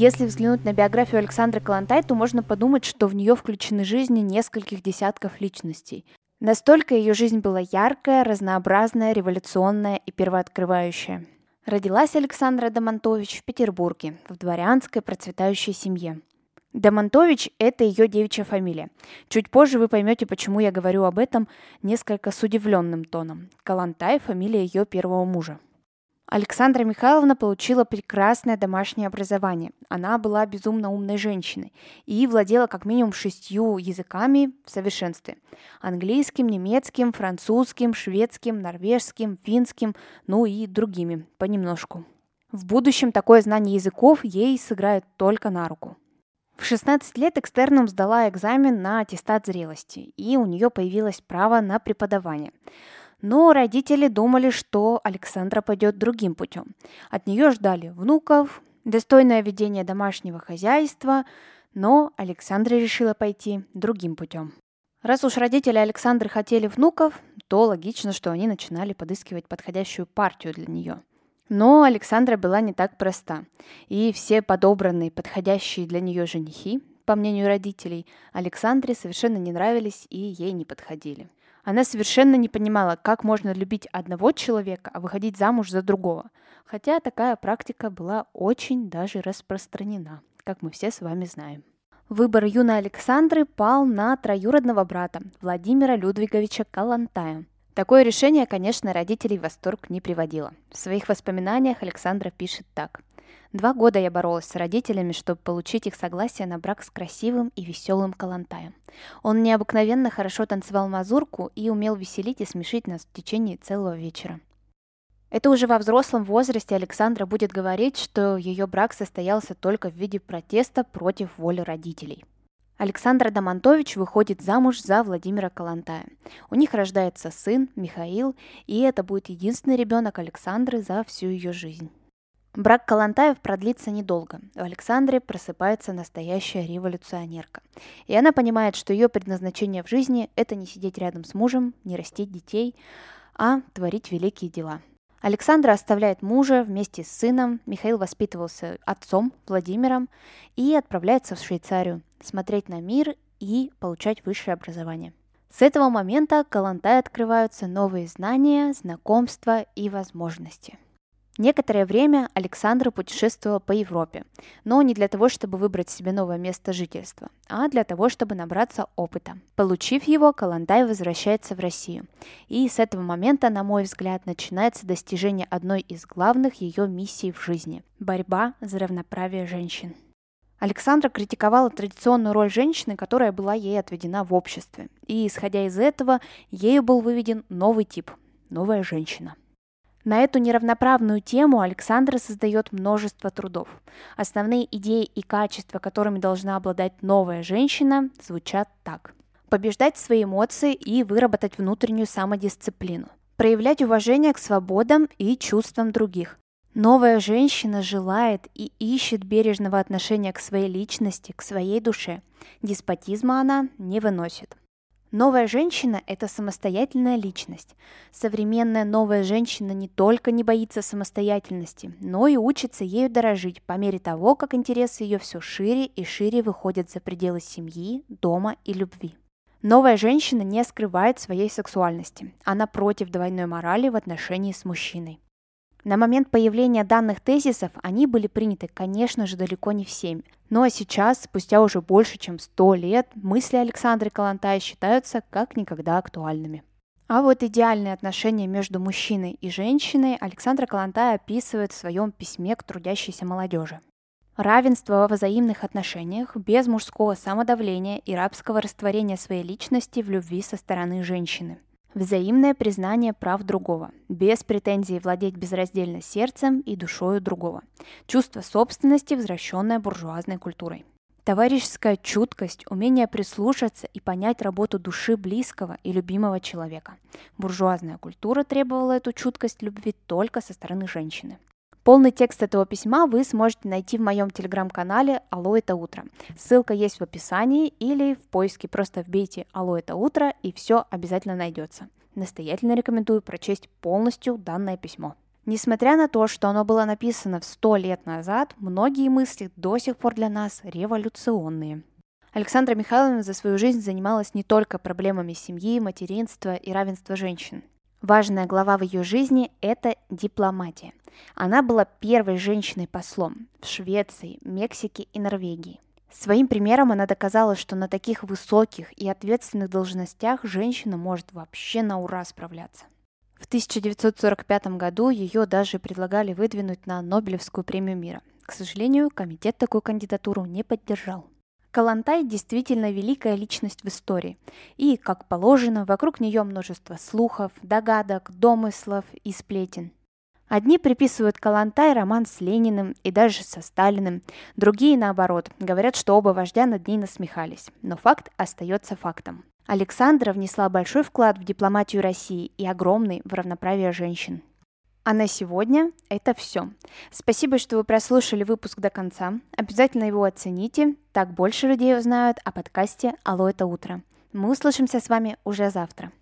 Если взглянуть на биографию Александры Калантай, то можно подумать, что в нее включены жизни нескольких десятков личностей. Настолько ее жизнь была яркая, разнообразная, революционная и первооткрывающая. Родилась Александра Домонтович в Петербурге, в дворянской процветающей семье. Домонтович – это ее девичья фамилия. Чуть позже вы поймете, почему я говорю об этом несколько с удивленным тоном. Калантай – фамилия ее первого мужа. Александра Михайловна получила прекрасное домашнее образование. Она была безумно умной женщиной и владела как минимум шестью языками в совершенстве. Английским, немецким, французским, шведским, норвежским, финским, ну и другими, понемножку. В будущем такое знание языков ей сыграет только на руку. В 16 лет экстерном сдала экзамен на аттестат зрелости, и у нее появилось право на преподавание. Но родители думали, что Александра пойдет другим путем. От нее ждали внуков, достойное ведение домашнего хозяйства, но Александра решила пойти другим путем. Раз уж родители Александры хотели внуков, то логично, что они начинали подыскивать подходящую партию для нее. Но Александра была не так проста, и все подобранные, подходящие для нее женихи, по мнению родителей, Александре совершенно не нравились и ей не подходили. Она совершенно не понимала, как можно любить одного человека, а выходить замуж за другого. Хотя такая практика была очень даже распространена, как мы все с вами знаем. Выбор юной Александры пал на троюродного брата Владимира Людвиговича Калантая. Такое решение, конечно, родителей в восторг не приводило. В своих воспоминаниях Александра пишет так. Два года я боролась с родителями, чтобы получить их согласие на брак с красивым и веселым Калантаем. Он необыкновенно хорошо танцевал мазурку и умел веселить и смешить нас в течение целого вечера. Это уже во взрослом возрасте Александра будет говорить, что ее брак состоялся только в виде протеста против воли родителей. Александра Домонтович выходит замуж за Владимира Калантая. У них рождается сын Михаил, и это будет единственный ребенок Александры за всю ее жизнь. Брак Калантаев продлится недолго. У Александры просыпается настоящая революционерка. И она понимает, что ее предназначение в жизни – это не сидеть рядом с мужем, не растить детей, а творить великие дела. Александра оставляет мужа вместе с сыном, Михаил воспитывался отцом Владимиром и отправляется в Швейцарию смотреть на мир и получать высшее образование. С этого момента Калантай открываются новые знания, знакомства и возможности – Некоторое время Александра путешествовала по Европе, но не для того, чтобы выбрать себе новое место жительства, а для того, чтобы набраться опыта. Получив его, Калантай возвращается в Россию. И с этого момента, на мой взгляд, начинается достижение одной из главных ее миссий в жизни – борьба за равноправие женщин. Александра критиковала традиционную роль женщины, которая была ей отведена в обществе. И, исходя из этого, ею был выведен новый тип – новая женщина – на эту неравноправную тему Александра создает множество трудов. Основные идеи и качества, которыми должна обладать новая женщина, звучат так. Побеждать свои эмоции и выработать внутреннюю самодисциплину. Проявлять уважение к свободам и чувствам других. Новая женщина желает и ищет бережного отношения к своей личности, к своей душе. Деспотизма она не выносит. Новая женщина – это самостоятельная личность. Современная новая женщина не только не боится самостоятельности, но и учится ею дорожить по мере того, как интересы ее все шире и шире выходят за пределы семьи, дома и любви. Новая женщина не скрывает своей сексуальности. Она против двойной морали в отношении с мужчиной. На момент появления данных тезисов они были приняты, конечно же, далеко не всеми. Ну а сейчас, спустя уже больше чем 100 лет, мысли Александры Калантай считаются как никогда актуальными. А вот идеальные отношения между мужчиной и женщиной Александра Калантай описывает в своем письме к трудящейся молодежи. Равенство во взаимных отношениях без мужского самодавления и рабского растворения своей личности в любви со стороны женщины – Взаимное признание прав другого, без претензий владеть безраздельно сердцем и душою другого. Чувство собственности, возвращенное буржуазной культурой. Товарищеская чуткость, умение прислушаться и понять работу души близкого и любимого человека. Буржуазная культура требовала эту чуткость любви только со стороны женщины. Полный текст этого письма вы сможете найти в моем телеграм-канале «Алло, это утро». Ссылка есть в описании или в поиске просто вбейте «Алло, это утро» и все обязательно найдется. Настоятельно рекомендую прочесть полностью данное письмо. Несмотря на то, что оно было написано в сто лет назад, многие мысли до сих пор для нас революционные. Александра Михайловна за свою жизнь занималась не только проблемами семьи, материнства и равенства женщин. Важная глава в ее жизни – это дипломатия. Она была первой женщиной-послом в Швеции, Мексике и Норвегии. Своим примером она доказала, что на таких высоких и ответственных должностях женщина может вообще на ура справляться. В 1945 году ее даже предлагали выдвинуть на Нобелевскую премию мира. К сожалению, комитет такую кандидатуру не поддержал. Калантай действительно великая личность в истории. И, как положено, вокруг нее множество слухов, догадок, домыслов и сплетен. Одни приписывают Калантай роман с Лениным и даже со Сталиным, другие, наоборот, говорят, что оба вождя над ней насмехались. Но факт остается фактом. Александра внесла большой вклад в дипломатию России и огромный в равноправие женщин. А на сегодня это все. Спасибо, что вы прослушали выпуск до конца. Обязательно его оцените, так больше людей узнают о подкасте «Алло, это утро». Мы услышимся с вами уже завтра.